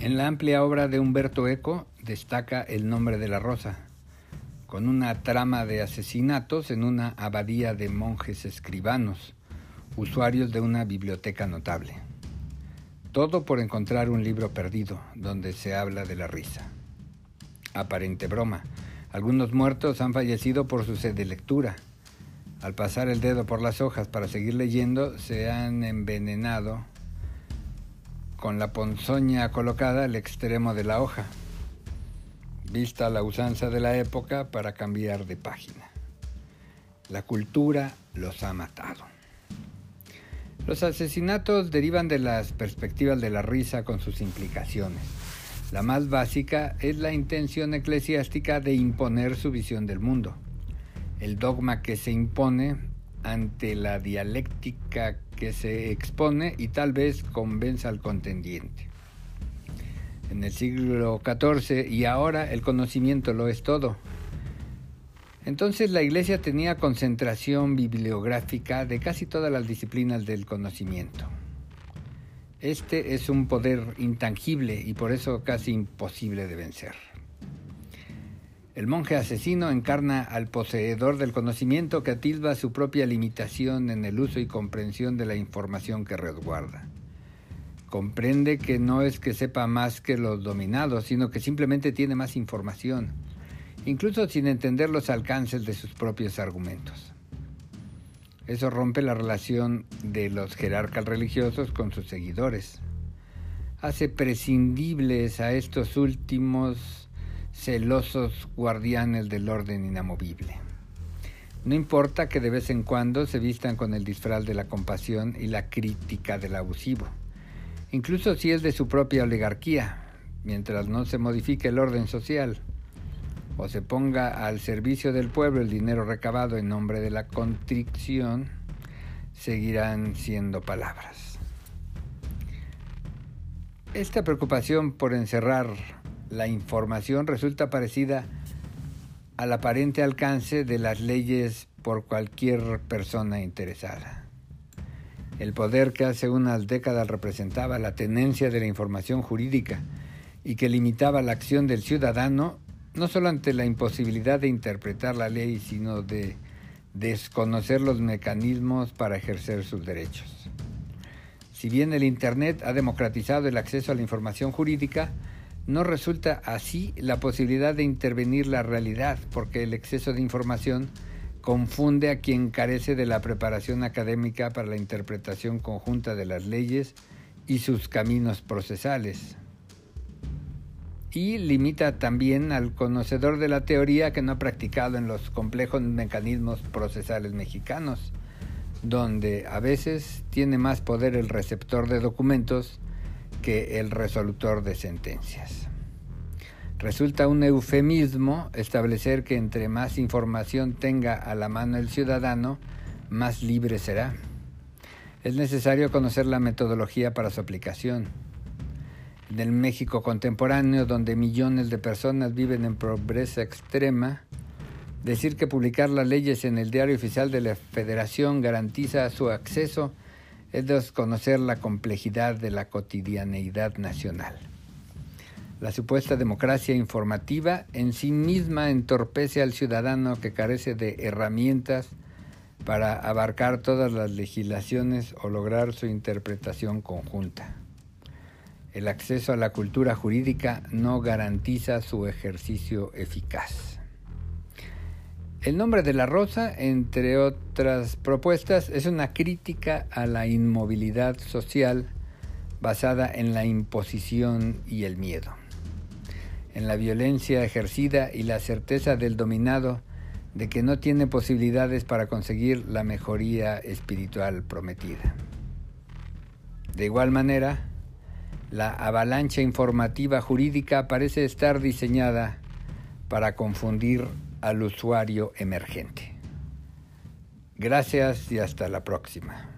En la amplia obra de Humberto Eco destaca El nombre de la rosa, con una trama de asesinatos en una abadía de monjes escribanos, usuarios de una biblioteca notable. Todo por encontrar un libro perdido donde se habla de la risa. Aparente broma. Algunos muertos han fallecido por su sed de lectura. Al pasar el dedo por las hojas para seguir leyendo, se han envenenado con la ponzoña colocada al extremo de la hoja, vista la usanza de la época para cambiar de página. La cultura los ha matado. Los asesinatos derivan de las perspectivas de la risa con sus implicaciones. La más básica es la intención eclesiástica de imponer su visión del mundo. El dogma que se impone ante la dialéctica que se expone y tal vez convenza al contendiente. En el siglo XIV y ahora el conocimiento lo es todo. Entonces la Iglesia tenía concentración bibliográfica de casi todas las disciplinas del conocimiento. Este es un poder intangible y por eso casi imposible de vencer. El monje asesino encarna al poseedor del conocimiento que atilba su propia limitación en el uso y comprensión de la información que resguarda. Comprende que no es que sepa más que los dominados, sino que simplemente tiene más información, incluso sin entender los alcances de sus propios argumentos. Eso rompe la relación de los jerarcas religiosos con sus seguidores. Hace prescindibles a estos últimos celosos guardianes del orden inamovible. No importa que de vez en cuando se vistan con el disfraz de la compasión y la crítica del abusivo, incluso si es de su propia oligarquía, mientras no se modifique el orden social o se ponga al servicio del pueblo el dinero recabado en nombre de la contrición, seguirán siendo palabras. Esta preocupación por encerrar la información resulta parecida al aparente alcance de las leyes por cualquier persona interesada. El poder que hace unas décadas representaba la tenencia de la información jurídica y que limitaba la acción del ciudadano no solo ante la imposibilidad de interpretar la ley, sino de desconocer los mecanismos para ejercer sus derechos. Si bien el Internet ha democratizado el acceso a la información jurídica, no resulta así la posibilidad de intervenir la realidad, porque el exceso de información confunde a quien carece de la preparación académica para la interpretación conjunta de las leyes y sus caminos procesales. Y limita también al conocedor de la teoría que no ha practicado en los complejos mecanismos procesales mexicanos, donde a veces tiene más poder el receptor de documentos el resolutor de sentencias. Resulta un eufemismo establecer que entre más información tenga a la mano el ciudadano, más libre será. Es necesario conocer la metodología para su aplicación. En el México contemporáneo, donde millones de personas viven en pobreza extrema, decir que publicar las leyes en el diario oficial de la Federación garantiza su acceso es desconocer la complejidad de la cotidianeidad nacional. La supuesta democracia informativa en sí misma entorpece al ciudadano que carece de herramientas para abarcar todas las legislaciones o lograr su interpretación conjunta. El acceso a la cultura jurídica no garantiza su ejercicio eficaz. El nombre de la rosa, entre otras propuestas, es una crítica a la inmovilidad social basada en la imposición y el miedo, en la violencia ejercida y la certeza del dominado de que no tiene posibilidades para conseguir la mejoría espiritual prometida. De igual manera, la avalancha informativa jurídica parece estar diseñada para confundir al usuario emergente. Gracias y hasta la próxima.